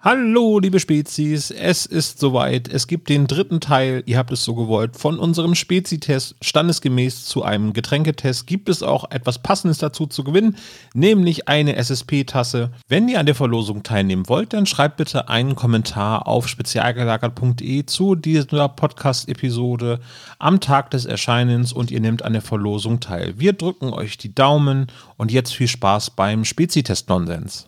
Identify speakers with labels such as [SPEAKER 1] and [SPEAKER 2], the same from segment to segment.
[SPEAKER 1] Hallo, liebe Spezies, es ist soweit. Es gibt den dritten Teil, ihr habt es so gewollt, von unserem Spezi-Test. Standesgemäß zu einem Getränketest gibt es auch etwas Passendes dazu zu gewinnen, nämlich eine SSP-Tasse. Wenn ihr an der Verlosung teilnehmen wollt, dann schreibt bitte einen Kommentar auf spezialgelagert.de zu dieser Podcast-Episode am Tag des Erscheinens und ihr nehmt an der Verlosung teil. Wir drücken euch die Daumen und jetzt viel Spaß beim Spezi-Test-Nonsens.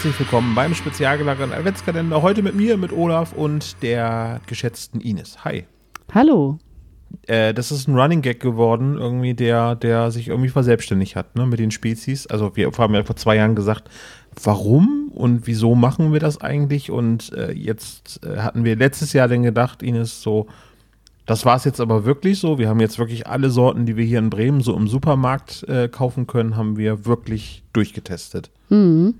[SPEAKER 1] Herzlich willkommen beim spezialgelagerten Adventskalender. Heute mit mir, mit Olaf und der geschätzten Ines. Hi.
[SPEAKER 2] Hallo.
[SPEAKER 1] Äh, das ist ein Running Gag geworden, irgendwie, der, der sich irgendwie verselbstständigt hat, ne, mit den Spezies. Also wir haben ja vor zwei Jahren gesagt, warum und wieso machen wir das eigentlich? Und äh, jetzt äh, hatten wir letztes Jahr dann gedacht, Ines, so, das war es jetzt aber wirklich so. Wir haben jetzt wirklich alle Sorten, die wir hier in Bremen so im Supermarkt äh, kaufen können, haben wir wirklich durchgetestet.
[SPEAKER 2] Mhm.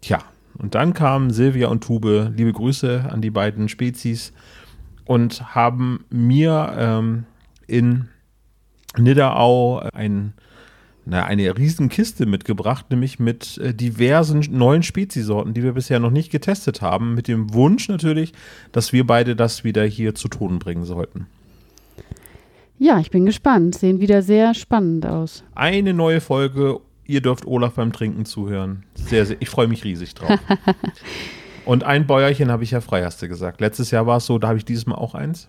[SPEAKER 1] Tja, und dann kamen Silvia und Tube, liebe Grüße an die beiden Spezies, und haben mir ähm, in Nidderau ein, na, eine riesen Kiste mitgebracht, nämlich mit äh, diversen neuen Speziesorten, die wir bisher noch nicht getestet haben, mit dem Wunsch natürlich, dass wir beide das wieder hier zu Ton bringen sollten.
[SPEAKER 2] Ja, ich bin gespannt. Sehen wieder sehr spannend aus.
[SPEAKER 1] Eine neue Folge ihr dürft Olaf beim Trinken zuhören. Sehr, sehr, ich freue mich riesig drauf. Und ein Bäuerchen habe ich ja frei, hast du gesagt. Letztes Jahr war es so, da habe ich dieses Mal auch eins.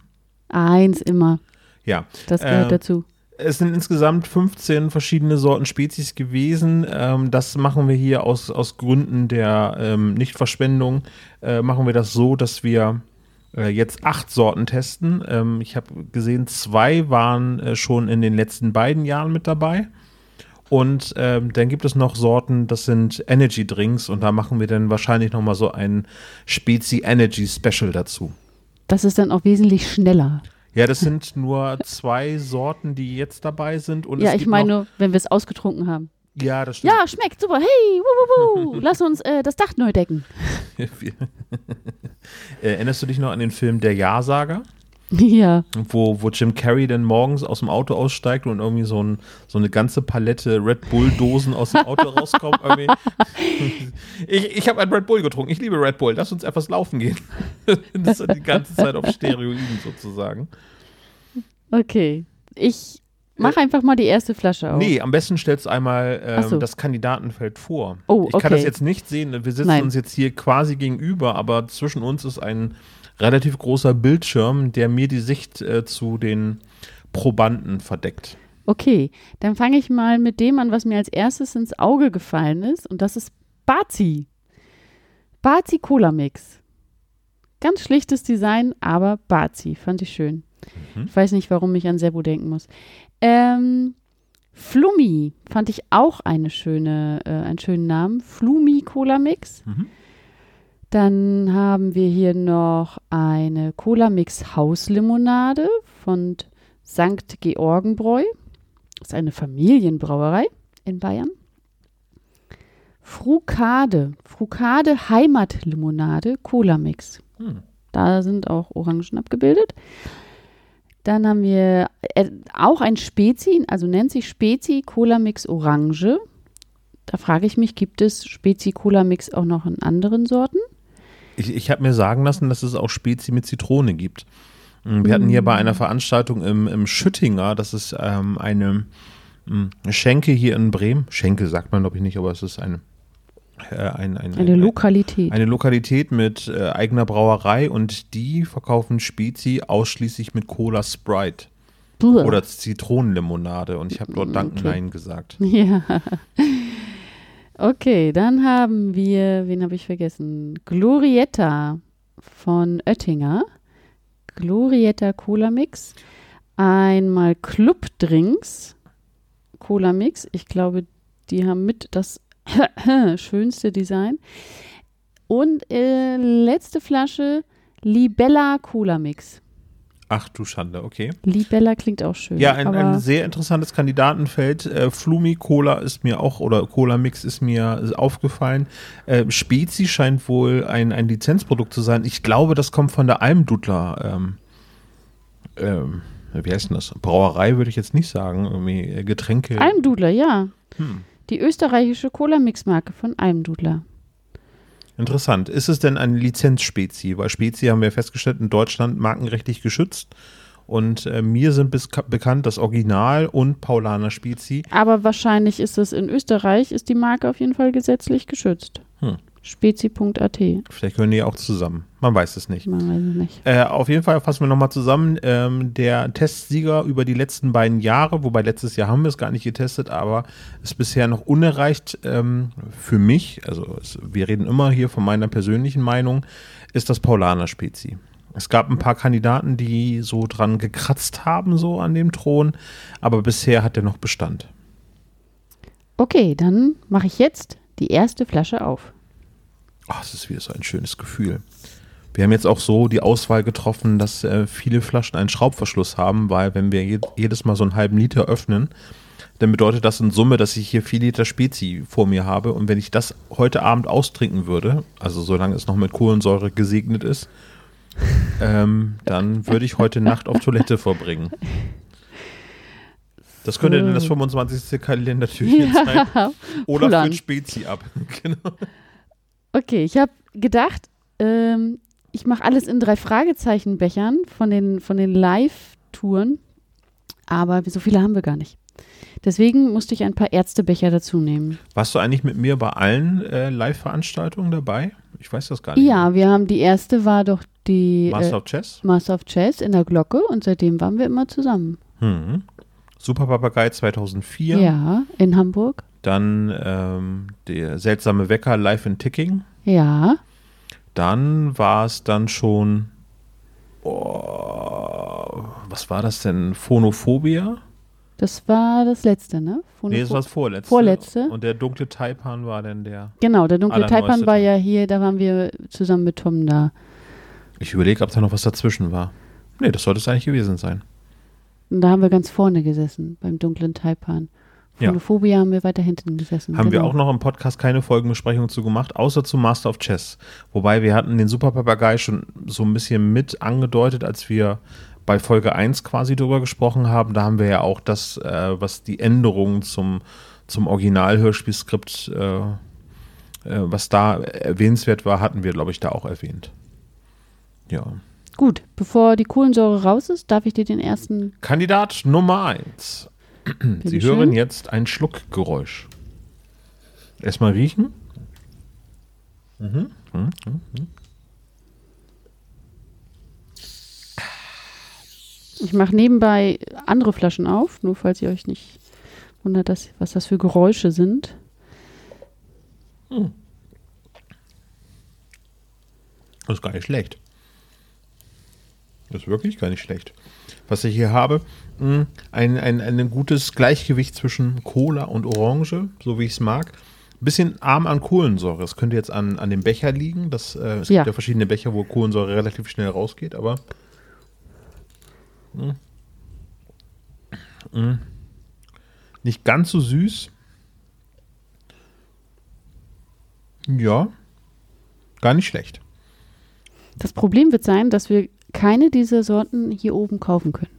[SPEAKER 2] Eins immer.
[SPEAKER 1] Ja.
[SPEAKER 2] Das gehört
[SPEAKER 1] Äh,
[SPEAKER 2] dazu.
[SPEAKER 1] Es sind insgesamt 15 verschiedene Sorten Spezies gewesen. Ähm, das machen wir hier aus, aus Gründen der ähm, Nichtverschwendung. Äh, machen wir das so, dass wir äh, jetzt acht Sorten testen. Ähm, ich habe gesehen, zwei waren äh, schon in den letzten beiden Jahren mit dabei. Und ähm, dann gibt es noch Sorten, das sind Energy Drinks und da machen wir dann wahrscheinlich noch mal so ein Spezi Energy Special dazu.
[SPEAKER 2] Das ist dann auch wesentlich schneller.
[SPEAKER 1] Ja, das sind nur zwei Sorten, die jetzt dabei sind. Und
[SPEAKER 2] ja, ich meine, nur, wenn wir es ausgetrunken haben.
[SPEAKER 1] ja, das stimmt.
[SPEAKER 2] Ja, schmeckt super. Hey, wuh, wuh, wuh. lass uns äh, das Dach neu decken.
[SPEAKER 1] Erinnerst du dich noch an den Film Der Ja-Sager?
[SPEAKER 2] ja.
[SPEAKER 1] Wo, wo Jim Carrey dann morgens aus dem Auto aussteigt und irgendwie so, ein, so eine ganze Palette Red Bull-Dosen aus dem Auto rauskommt. Ich, ich habe ein Red Bull getrunken. Ich liebe Red Bull. Lass uns etwas laufen gehen. Das ist die ganze Zeit auf Steroiden sozusagen.
[SPEAKER 2] Okay. Ich mach einfach mal die erste Flasche auf.
[SPEAKER 1] Nee, am besten stellst du einmal ähm,
[SPEAKER 2] so.
[SPEAKER 1] das Kandidatenfeld vor.
[SPEAKER 2] Oh,
[SPEAKER 1] Ich kann das
[SPEAKER 2] okay.
[SPEAKER 1] jetzt nicht sehen. Wir sitzen
[SPEAKER 2] Nein.
[SPEAKER 1] uns jetzt hier quasi gegenüber, aber zwischen uns ist ein relativ großer Bildschirm, der mir die Sicht äh, zu den Probanden verdeckt.
[SPEAKER 2] Okay, dann fange ich mal mit dem an, was mir als erstes ins Auge gefallen ist. Und das ist Bazi. Bazi Cola Mix. Ganz schlichtes Design, aber Bazi. Fand ich schön.
[SPEAKER 1] Mhm.
[SPEAKER 2] Ich weiß nicht, warum ich an Sebo denken muss. Ähm, Flummi fand ich auch eine schöne, äh, einen schönen Namen. Flumi Cola Mix.
[SPEAKER 1] Mhm.
[SPEAKER 2] Dann haben wir hier noch eine Cola Mix Hauslimonade von St. Georgenbräu. Das ist eine Familienbrauerei in Bayern. Frukade. Frukade Heimatlimonade Cola Mix.
[SPEAKER 1] Hm.
[SPEAKER 2] Da sind auch Orangen abgebildet. Dann haben wir äh, auch ein Spezi, also nennt sich Spezi Cola Mix Orange. Da frage ich mich, gibt es Spezi Cola Mix auch noch in anderen Sorten?
[SPEAKER 1] Ich, ich habe mir sagen lassen, dass es auch Spezi mit Zitrone gibt. Mm, Wir hatten hier bei einer Veranstaltung im, im Schüttinger, das ist ähm, eine mm, Schenke hier in Bremen. Schenke sagt man, glaube ich, nicht, aber es ist eine, äh, ein, ein,
[SPEAKER 2] Eine
[SPEAKER 1] ein,
[SPEAKER 2] Lokalität.
[SPEAKER 1] Eine Lokalität mit äh, eigener Brauerei und die verkaufen Spezi ausschließlich mit Cola Sprite
[SPEAKER 2] Buh.
[SPEAKER 1] oder Zitronenlimonade und ich habe dort Dank
[SPEAKER 2] Okay.
[SPEAKER 1] Nein gesagt.
[SPEAKER 2] Ja. Okay, dann haben wir, wen habe ich vergessen? Glorietta von Oettinger. Glorietta Cola Mix. Einmal Club Drinks Cola Mix. Ich glaube, die haben mit das schönste Design. Und äh, letzte Flasche Libella Cola Mix.
[SPEAKER 1] Ach du Schande, okay.
[SPEAKER 2] Libella klingt auch schön.
[SPEAKER 1] Ja, ein, ein sehr interessantes Kandidatenfeld. Äh, Flumi Cola ist mir auch, oder Cola Mix ist mir aufgefallen. Äh, Spezi scheint wohl ein, ein Lizenzprodukt zu sein. Ich glaube, das kommt von der Almdudler. Ähm, ähm, wie heißt denn das? Brauerei würde ich jetzt nicht sagen. Irgendwie äh, Getränke.
[SPEAKER 2] Almdudler, ja.
[SPEAKER 1] Hm.
[SPEAKER 2] Die österreichische Cola Mix Marke von Almdudler.
[SPEAKER 1] Interessant. Ist es denn eine Lizenzspezi? Weil Spezi haben wir festgestellt, in Deutschland markenrechtlich geschützt. Und äh, mir sind bis, bekannt das Original und Paulaner Spezi.
[SPEAKER 2] Aber wahrscheinlich ist es in Österreich, ist die Marke auf jeden Fall gesetzlich geschützt.
[SPEAKER 1] Hm.
[SPEAKER 2] Spezi.at.
[SPEAKER 1] Vielleicht gehören die auch zusammen. Man weiß es nicht.
[SPEAKER 2] Man weiß es nicht.
[SPEAKER 1] Äh, auf jeden Fall fassen wir nochmal zusammen. Ähm, der Testsieger über die letzten beiden Jahre, wobei letztes Jahr haben wir es gar nicht getestet, aber ist bisher noch unerreicht ähm, für mich. Also es, wir reden immer hier von meiner persönlichen Meinung, ist das Paulaner Spezi. Es gab ein paar Kandidaten, die so dran gekratzt haben, so an dem Thron, aber bisher hat er noch Bestand.
[SPEAKER 2] Okay, dann mache ich jetzt die erste Flasche auf.
[SPEAKER 1] Ach, es ist wieder so ein schönes Gefühl. Wir haben jetzt auch so die Auswahl getroffen, dass äh, viele Flaschen einen Schraubverschluss haben, weil wenn wir je jedes Mal so einen halben Liter öffnen, dann bedeutet das in Summe, dass ich hier vier Liter Spezi vor mir habe. Und wenn ich das heute Abend austrinken würde, also solange es noch mit Kohlensäure gesegnet ist, ähm, dann würde ich heute Nacht auf Toilette verbringen. Das könnte dann das 25. Kalendertürchen sein. Oder
[SPEAKER 2] Pullern.
[SPEAKER 1] für Spezi ab. genau.
[SPEAKER 2] Okay, ich habe gedacht, ähm, ich mache alles in drei Fragezeichenbechern von den, von den Live-Touren, aber so viele haben wir gar nicht. Deswegen musste ich ein paar Ärztebecher dazu nehmen.
[SPEAKER 1] Warst du eigentlich mit mir bei allen äh, Live-Veranstaltungen dabei? Ich weiß das gar nicht.
[SPEAKER 2] Ja, wir haben die erste war doch die
[SPEAKER 1] Master
[SPEAKER 2] äh,
[SPEAKER 1] of Chess?
[SPEAKER 2] Master of Chess in der Glocke und seitdem waren wir immer zusammen.
[SPEAKER 1] Mhm. Super Papagei 2004.
[SPEAKER 2] Ja, in Hamburg.
[SPEAKER 1] Dann ähm, der seltsame Wecker live in Ticking.
[SPEAKER 2] Ja,
[SPEAKER 1] Dann war es dann schon. Oh, was war das denn? Phonophobia?
[SPEAKER 2] das war das letzte, ne? Phonopho-
[SPEAKER 1] Nee, das war das vorletzte.
[SPEAKER 2] Vorletzte.
[SPEAKER 1] Und der dunkle Taipan war dann der.
[SPEAKER 2] Genau, der dunkle Taipan war ja hier, da waren wir zusammen mit Tom da.
[SPEAKER 1] Ich überlege, ob da noch was dazwischen war. Nee, das sollte es eigentlich gewesen sein.
[SPEAKER 2] Und da haben wir ganz vorne gesessen, beim dunklen Taipan.
[SPEAKER 1] Ja.
[SPEAKER 2] Phonophobia haben wir weiter hinten gesessen.
[SPEAKER 1] Haben wir
[SPEAKER 2] genau.
[SPEAKER 1] auch noch im Podcast keine Folgenbesprechung zu gemacht, außer zu Master of Chess. Wobei wir hatten den Super Papagei schon so ein bisschen mit angedeutet, als wir bei Folge 1 quasi drüber gesprochen haben. Da haben wir ja auch das, äh, was die Änderungen zum, zum Original-Hörspielskript, äh, äh, was da erwähnenswert war, hatten wir, glaube ich, da auch erwähnt. Ja.
[SPEAKER 2] Gut, bevor die Kohlensäure raus ist, darf ich dir den ersten.
[SPEAKER 1] Kandidat Nummer 1. Sie
[SPEAKER 2] Bitteschön.
[SPEAKER 1] hören jetzt ein Schluckgeräusch. Erstmal riechen. Mhm. Mhm. Mhm.
[SPEAKER 2] Ich mache nebenbei andere Flaschen auf, nur falls ihr euch nicht wundert, dass, was das für Geräusche sind.
[SPEAKER 1] Das ist gar nicht schlecht. Das ist wirklich gar nicht schlecht. Was ich hier habe, ein, ein, ein gutes Gleichgewicht zwischen Cola und Orange, so wie ich es mag. Bisschen arm an Kohlensäure. Es könnte jetzt an, an dem Becher liegen. Das, äh, es
[SPEAKER 2] Ja.
[SPEAKER 1] gibt ja verschiedene Becher, wo Kohlensäure relativ schnell rausgeht, aber. Mh. Mh. Nicht ganz so süß. Ja. Gar nicht schlecht.
[SPEAKER 2] Das Problem wird sein, dass wir keine dieser Sorten hier oben kaufen können.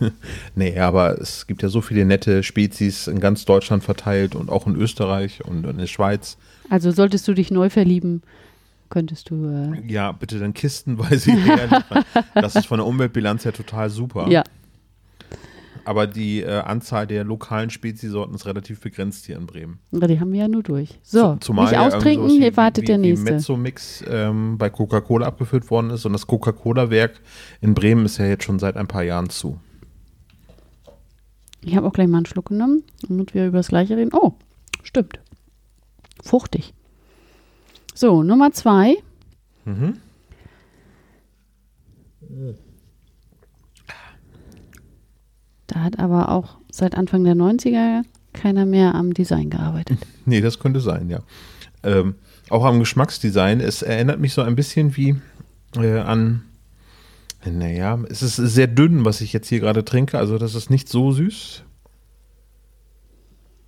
[SPEAKER 1] Nee, aber es gibt ja so viele nette Spezies in ganz Deutschland verteilt und auch in Österreich und in der Schweiz.
[SPEAKER 2] Also solltest du dich neu verlieben, könntest du. Äh,
[SPEAKER 1] Ja, bitte dann kistenweise hierher liefern. Das ist von der Umweltbilanz her total super.
[SPEAKER 2] ja,
[SPEAKER 1] Aber die äh, Anzahl der lokalen Speziesorten ist relativ begrenzt hier in Bremen.
[SPEAKER 2] Die haben wir ja nur durch. So,
[SPEAKER 1] Zumal
[SPEAKER 2] nicht austrinken, hier
[SPEAKER 1] wie-
[SPEAKER 2] wartet
[SPEAKER 1] wie,
[SPEAKER 2] der
[SPEAKER 1] wie
[SPEAKER 2] nächste.
[SPEAKER 1] Mezzomix ähm, bei Coca-Cola abgeführt worden ist und das Coca-Cola-Werk in Bremen ist ja jetzt schon seit ein paar Jahren zu.
[SPEAKER 2] Ich habe auch gleich mal einen Schluck genommen, damit wir über das gleiche reden. Oh, stimmt. Fruchtig. So, Nummer zwei.
[SPEAKER 1] Mhm.
[SPEAKER 2] Da hat aber auch seit Anfang der 90er keiner mehr am Design gearbeitet.
[SPEAKER 1] Nee, das könnte sein, ja. Ähm, auch am Geschmacksdesign. Es erinnert mich so ein bisschen wie äh, an, naja, es ist sehr dünn, was ich jetzt hier gerade trinke. Also das ist nicht so süß.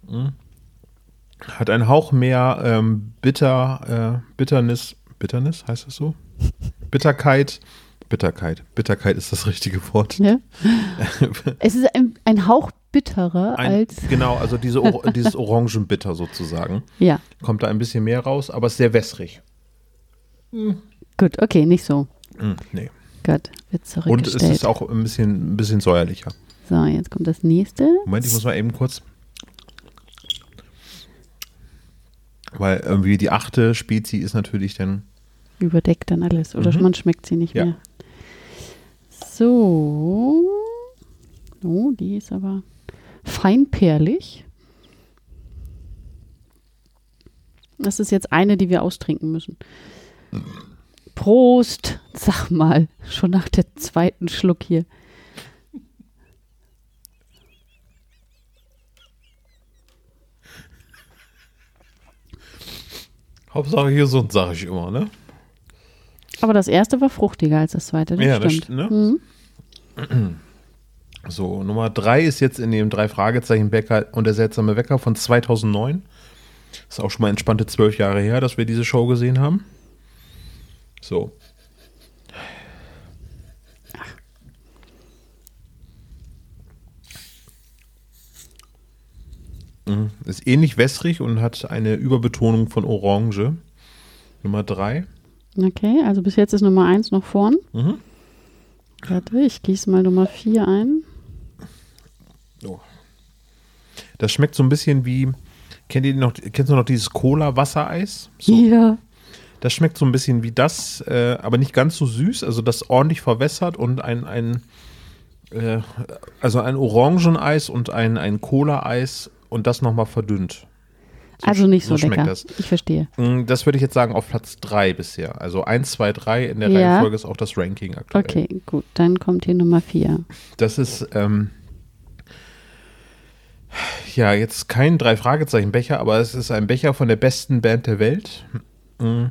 [SPEAKER 1] Hm. Hat einen Hauch mehr ähm, Bitter, äh, Bitternis, Bitternis heißt das so? Bitterkeit. Bitterkeit. Bitterkeit ist das richtige Wort.
[SPEAKER 2] Ja. es ist ein, ein Hauch bitterer
[SPEAKER 1] Ein,
[SPEAKER 2] als.
[SPEAKER 1] genau, also diese, dieses Orangenbitter sozusagen.
[SPEAKER 2] Ja,
[SPEAKER 1] Kommt da ein bisschen mehr raus, aber ist sehr wässrig.
[SPEAKER 2] gut, okay, nicht so.
[SPEAKER 1] Hm, nee.
[SPEAKER 2] Gut, wird
[SPEAKER 1] Und es
[SPEAKER 2] zurückgestellt.
[SPEAKER 1] ist auch ein bisschen, ein bisschen säuerlicher.
[SPEAKER 2] so, jetzt kommt das nächste.
[SPEAKER 1] Moment, ich muss mal eben kurz. Weil irgendwie die achte Spezie ist natürlich dann.
[SPEAKER 2] Überdeckt dann alles. Oder
[SPEAKER 1] Mhm.
[SPEAKER 2] man schmeckt sie nicht
[SPEAKER 1] Ja.
[SPEAKER 2] mehr. So. Oh, die ist aber feinperlig. Das ist jetzt eine, die wir austrinken müssen. Prost! Sag mal, schon nach der zweiten Schluck hier.
[SPEAKER 1] Hauptsache gesund, sage ich immer, ne?
[SPEAKER 2] Aber das erste war fruchtiger als das zweite. Das
[SPEAKER 1] Ja, das
[SPEAKER 2] stimmt.
[SPEAKER 1] st- ne?
[SPEAKER 2] Mhm.
[SPEAKER 1] So, Nummer drei ist jetzt in dem drei Fragezeichen Bäcker und der seltsame Wecker von 2009. Ist auch schon mal entspannte zwölf Jahre her, dass wir diese Show gesehen haben. So. Mhm, Ist ähnlich wässrig und hat eine Überbetonung von Orange. Nummer drei.
[SPEAKER 2] Okay, also bis jetzt ist Nummer eins noch vorn.
[SPEAKER 1] Mhm.
[SPEAKER 2] Warte, ich gieße mal Nummer vier ein.
[SPEAKER 1] Das schmeckt so ein bisschen wie, kennt ihr noch, kennst du noch dieses Cola-Wassereis? So,
[SPEAKER 2] Ja.
[SPEAKER 1] Das schmeckt so ein bisschen wie das, äh, aber nicht ganz so süß, also das ordentlich verwässert und ein, ein äh, also ein Orangeneis und ein, ein Cola-Eis und das nochmal verdünnt. So
[SPEAKER 2] Also nicht so,
[SPEAKER 1] so schmeckt
[SPEAKER 2] lecker.
[SPEAKER 1] das.
[SPEAKER 2] Ich verstehe.
[SPEAKER 1] Mm, Das würde ich jetzt sagen auf Platz 3 bisher. Also 1, 2, 3 in der
[SPEAKER 2] Ja.
[SPEAKER 1] Reihenfolge ist auch das Ranking aktuell.
[SPEAKER 2] Okay, gut. Dann kommt hier Nummer vier.
[SPEAKER 1] Das ist ähm, ja jetzt kein Drei-Fragezeichen-Becher, aber es ist ein Becher von der besten Band der Welt. Mm.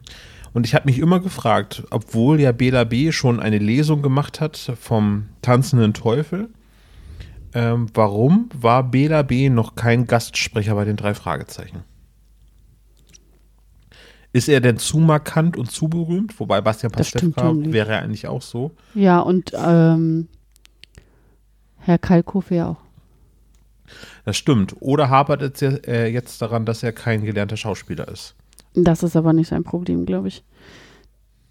[SPEAKER 1] Und ich habe mich immer gefragt, obwohl ja Bela B. schon eine Lesung gemacht hat vom Tanzenden Teufel, ähm, warum war Bela B. noch kein Gastsprecher bei den drei Fragezeichen? Ist er denn zu markant und zu berühmt? Wobei Bastian Pastewka wäre ja eigentlich auch so.
[SPEAKER 2] Ja, und ähm, Herr Kalkofe ja auch.
[SPEAKER 1] Das stimmt. Oder hapert es ja, äh, jetzt daran, dass er kein gelernter Schauspieler ist?
[SPEAKER 2] Das ist aber nicht sein Problem, glaube ich.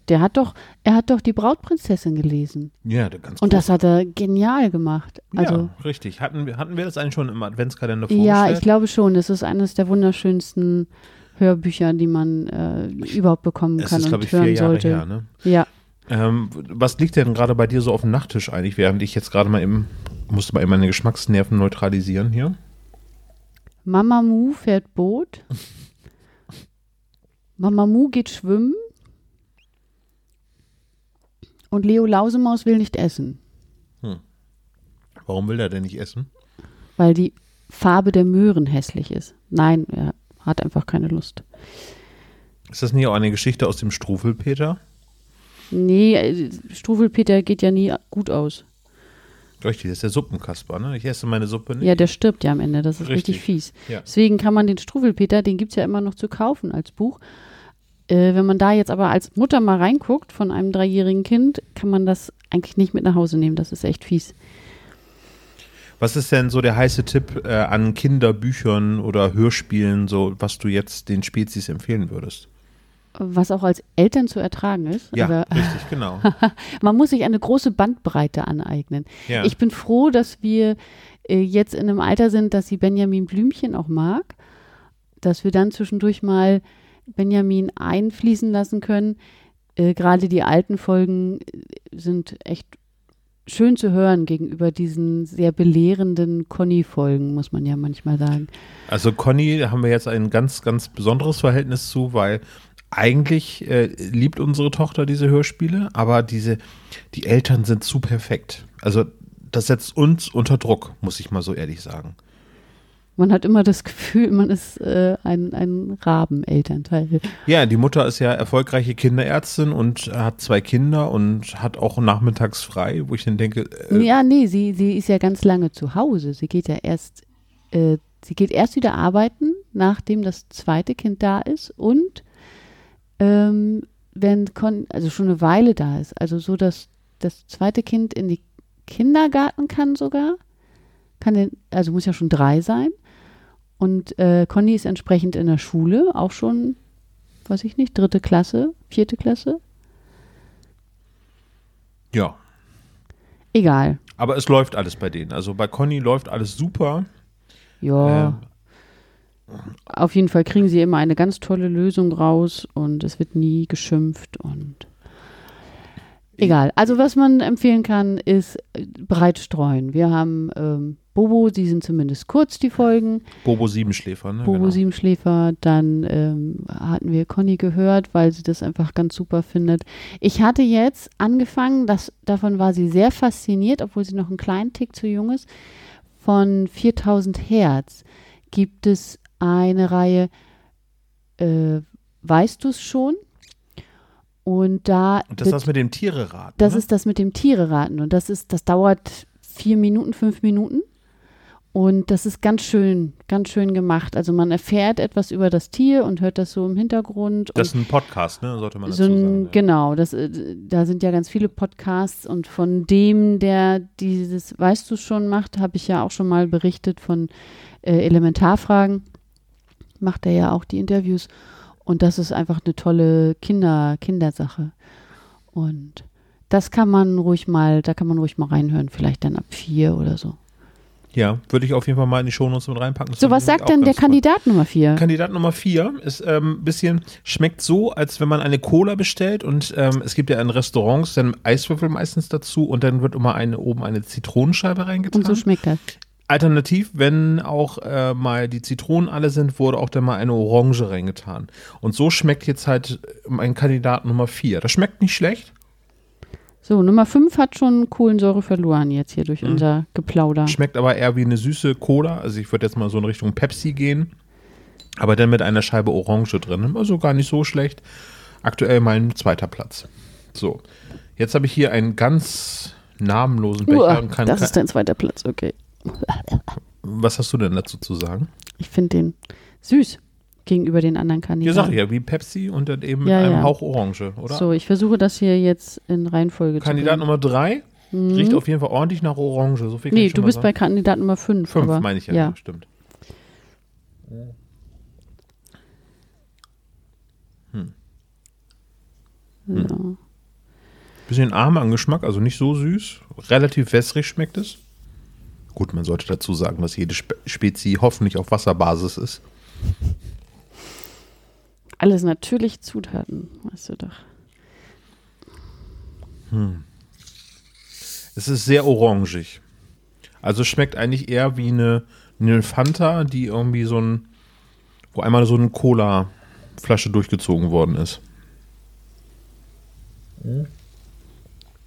[SPEAKER 2] Der hat doch, er hat doch die Brautprinzessin gelesen.
[SPEAKER 1] Ja, der ganz
[SPEAKER 2] Und das
[SPEAKER 1] groß.
[SPEAKER 2] hat er genial gemacht. Also,
[SPEAKER 1] ja, richtig. Hatten wir, hatten wir das eigentlich schon im Adventskalender
[SPEAKER 2] ja,
[SPEAKER 1] vorgestellt?
[SPEAKER 2] ich glaube schon. Es ist eines der wunderschönsten Hörbücher, die man äh, überhaupt bekommen
[SPEAKER 1] Es
[SPEAKER 2] kann
[SPEAKER 1] ist, glaube
[SPEAKER 2] und
[SPEAKER 1] ich, vier
[SPEAKER 2] hören
[SPEAKER 1] Jahre
[SPEAKER 2] sollte.
[SPEAKER 1] her. Ne?
[SPEAKER 2] Ja,
[SPEAKER 1] Ähm, was liegt denn gerade bei dir so auf dem Nachttisch eigentlich, während ich jetzt gerade mal eben, musste mal eben meine Geschmacksnerven neutralisieren hier?
[SPEAKER 2] Mama Mu fährt Boot. Mama Mu geht schwimmen. Und Leo Lausemaus will nicht essen,
[SPEAKER 1] Warum will er denn nicht essen?
[SPEAKER 2] weil die Farbe der Möhren hässlich ist. Nein, er hat einfach keine Lust.
[SPEAKER 1] Ist das nicht auch eine Geschichte aus dem Strufelpeter?
[SPEAKER 2] Nee, äh, Struwelpeter geht ja nie gut aus.
[SPEAKER 1] Richtig, das ist der Suppenkasper, ne? Ich esse meine Suppe nicht.
[SPEAKER 2] Ja, der stirbt ja am Ende. Das ist richtig,
[SPEAKER 1] Richtig.
[SPEAKER 2] fies.
[SPEAKER 1] Ja.
[SPEAKER 2] Deswegen kann man den Struwelpeter, den gibt es ja immer noch zu kaufen als Buch. Äh, wenn man da jetzt aber als Mutter mal reinguckt von einem dreijährigen Kind, kann man das eigentlich nicht mit nach Hause nehmen. Das ist echt fies.
[SPEAKER 1] Was ist denn so der heiße Tipp äh, an Kinderbüchern oder Hörspielen, so was du jetzt den Spezies empfehlen würdest?
[SPEAKER 2] Was auch als Eltern zu ertragen ist.
[SPEAKER 1] Ja,
[SPEAKER 2] Aber
[SPEAKER 1] richtig, genau.
[SPEAKER 2] man muss sich eine große Bandbreite aneignen.
[SPEAKER 1] Ja.
[SPEAKER 2] Ich bin froh, dass wir äh, jetzt in einem Alter sind, dass sie Benjamin Blümchen auch mag. Dass wir dann zwischendurch mal Benjamin einfließen lassen können. Äh, Gerade die alten Folgen äh, sind echt schön zu hören gegenüber diesen sehr belehrenden Conny-Folgen, muss man ja manchmal sagen.
[SPEAKER 1] Also Conny, haben wir jetzt ein ganz, ganz besonderes Verhältnis zu, weil eigentlich äh, liebt unsere Tochter diese Hörspiele, aber diese, die Eltern sind zu perfekt. Also das setzt uns unter Druck, muss ich mal so ehrlich sagen.
[SPEAKER 2] Man hat immer das Gefühl, man ist äh, ein, ein Rabenelternteil.
[SPEAKER 1] Ja, die Mutter ist ja erfolgreiche Kinderärztin und hat zwei Kinder und hat auch nachmittags frei, wo ich dann denke, äh,
[SPEAKER 2] Ja, nee, sie, sie ist ja ganz lange zu Hause. Sie geht ja erst, äh, sie geht erst wieder arbeiten, nachdem das zweite Kind da ist und ähm, wenn Con also schon eine Weile da ist. Also so, dass das zweite Kind in die Kindergarten kann sogar. Kann den, also muss ja schon drei sein. Und äh, Conny ist entsprechend in der Schule, auch schon, weiß ich nicht, dritte Klasse, vierte Klasse.
[SPEAKER 1] ja.
[SPEAKER 2] Egal.
[SPEAKER 1] Aber es läuft alles bei denen. Also bei Conny läuft alles super.
[SPEAKER 2] Ja.
[SPEAKER 1] Ähm,
[SPEAKER 2] Auf jeden Fall kriegen sie immer eine ganz tolle Lösung raus und es wird nie geschimpft und egal. Also was man empfehlen kann, ist äh, breit streuen. Wir haben ähm, Bobo, die sind zumindest kurz, die Folgen.
[SPEAKER 1] Bobo Siebenschläfer, ne?
[SPEAKER 2] Bobo
[SPEAKER 1] genau.
[SPEAKER 2] Siebenschläfer, dann ähm, hatten wir Conny gehört, weil sie das einfach ganz super findet. Ich hatte jetzt angefangen, das, davon war sie sehr fasziniert, obwohl sie noch einen kleinen Tick zu jung ist, von 4000 Hertz gibt es eine Reihe, äh, weißt du es schon? Und da
[SPEAKER 1] Und das ist das mit dem Tiereraten.
[SPEAKER 2] das
[SPEAKER 1] ne?
[SPEAKER 2] ist das mit dem Tiereraten und das ist, das dauert vier Minuten, fünf Minuten. Und das ist ganz schön, ganz schön gemacht. Also man erfährt etwas über das Tier und hört das so im Hintergrund.
[SPEAKER 1] das ist ein Podcast, ne? Sollte man
[SPEAKER 2] so
[SPEAKER 1] dazu sagen. ja.
[SPEAKER 2] Genau, das, äh, da sind ja ganz viele Podcasts und von dem, der dieses Weißt du schon macht, habe ich ja auch schon mal berichtet von äh, Elementarfragen. Macht er ja auch die Interviews. Und das ist einfach eine tolle Kinder, Kindersache. Und das kann man ruhig mal, da kann man ruhig mal reinhören, vielleicht dann ab vier oder so.
[SPEAKER 1] Ja, würde ich auf jeden Fall mal in die Shownotes mit reinpacken. Das
[SPEAKER 2] So, was sagt denn der
[SPEAKER 1] toll.
[SPEAKER 2] Kandidat Nummer vier?
[SPEAKER 1] Kandidat Nummer vier ist ähm, ein bisschen, schmeckt so, als wenn man eine Cola bestellt und ähm, es gibt ja in Restaurants dann Eiswürfel meistens dazu und dann wird immer eine, oben eine Zitronenscheibe reingetan.
[SPEAKER 2] Und so schmeckt das.
[SPEAKER 1] Alternativ, wenn auch äh, mal die Zitronen alle sind, wurde auch dann mal eine Orange reingetan. Und so schmeckt jetzt halt mein Kandidat Nummer vier. Das schmeckt nicht schlecht,
[SPEAKER 2] So, Nummer fünf hat schon Kohlensäure verloren jetzt hier
[SPEAKER 1] Mhm.
[SPEAKER 2] durch unser Geplauder.
[SPEAKER 1] schmeckt aber eher wie eine süße Cola. Also ich würde jetzt mal so in Richtung Pepsi gehen, aber dann mit einer Scheibe Orange drin. Also gar nicht so schlecht. Aktuell mein zweiter Platz. So, jetzt habe ich hier einen ganz namenlosen Becher.
[SPEAKER 2] Uah,
[SPEAKER 1] und kann,
[SPEAKER 2] das ist dein zweiter Platz, okay.
[SPEAKER 1] Was hast du denn dazu zu sagen?
[SPEAKER 2] Ich finde den süß gegenüber den anderen Kandidaten.
[SPEAKER 1] sag ich ja, wie Pepsi und dann eben mit
[SPEAKER 2] Ja,
[SPEAKER 1] einem
[SPEAKER 2] ja.
[SPEAKER 1] Hauch Orange, oder?
[SPEAKER 2] So, ich versuche das hier jetzt in Reihenfolge
[SPEAKER 1] Kandidat
[SPEAKER 2] zu bringen.
[SPEAKER 1] Nummer drei
[SPEAKER 2] Mhm.
[SPEAKER 1] riecht auf jeden Fall ordentlich nach Orange. So viel
[SPEAKER 2] Nee, du bist
[SPEAKER 1] sagen.
[SPEAKER 2] bei Kandidat Nummer fünf.
[SPEAKER 1] fünf,
[SPEAKER 2] aber,
[SPEAKER 1] meine ich ja,
[SPEAKER 2] ja.
[SPEAKER 1] ja. stimmt.
[SPEAKER 2] Ja.
[SPEAKER 1] Bisschen arm an Geschmack, also nicht so süß. Relativ wässrig schmeckt es. Gut, man sollte dazu sagen, dass jede Spe Spezie hoffentlich auf Wasserbasis ist.
[SPEAKER 2] Alles natürliche Zutaten, weißt du doch.
[SPEAKER 1] Es ist sehr orangig. Also es schmeckt eigentlich eher wie eine, eine Fanta, die irgendwie so ein, wo einmal so eine Cola-Flasche durchgezogen worden ist.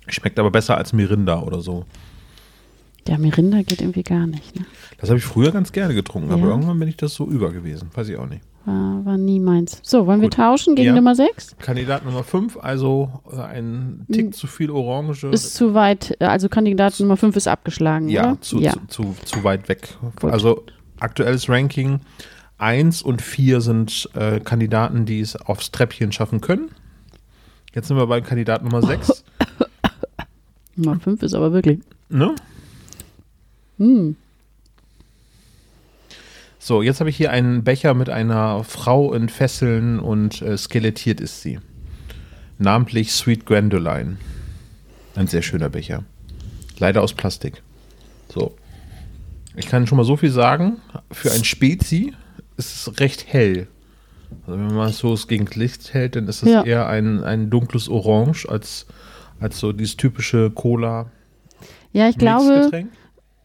[SPEAKER 1] Schmeckt aber besser als Mirinda oder so.
[SPEAKER 2] Ja, Mirinda geht irgendwie gar nicht. Ne?
[SPEAKER 1] Das habe ich früher ganz gerne getrunken, aber
[SPEAKER 2] Ja.
[SPEAKER 1] irgendwann bin ich das so über gewesen. Weiß ich auch nicht.
[SPEAKER 2] War, war nie meins. So, wollen wir
[SPEAKER 1] Gut.
[SPEAKER 2] tauschen gegen
[SPEAKER 1] Ja.
[SPEAKER 2] Nummer sechs?
[SPEAKER 1] Kandidat Nummer 5, also äh, ein Tick zu viel Orange.
[SPEAKER 2] Ist zu weit, also Kandidat Nummer fünf ist abgeschlagen,
[SPEAKER 1] ja, zu,
[SPEAKER 2] ja.
[SPEAKER 1] Zu, zu, zu weit weg.
[SPEAKER 2] Gut.
[SPEAKER 1] Also aktuelles Ranking 1 und 4 sind äh, Kandidaten, die es aufs Treppchen schaffen können. Jetzt sind wir bei Kandidat Nummer 6.
[SPEAKER 2] Nummer fünf ist aber wirklich.
[SPEAKER 1] ne?
[SPEAKER 2] Hm.
[SPEAKER 1] So, jetzt habe ich hier einen Becher mit einer Frau in Fesseln und äh, skelettiert ist sie. Namentlich Sweet Grandoline. Ein sehr schöner Becher. Leider aus Plastik. So. Ich kann schon mal so viel sagen. Für ein Spezi ist es recht hell. Also wenn man so es gegen Licht hält, dann ist es
[SPEAKER 2] Ja.
[SPEAKER 1] eher ein, ein dunkles Orange als, als so dieses typische Cola.
[SPEAKER 2] Ja, ich glaube.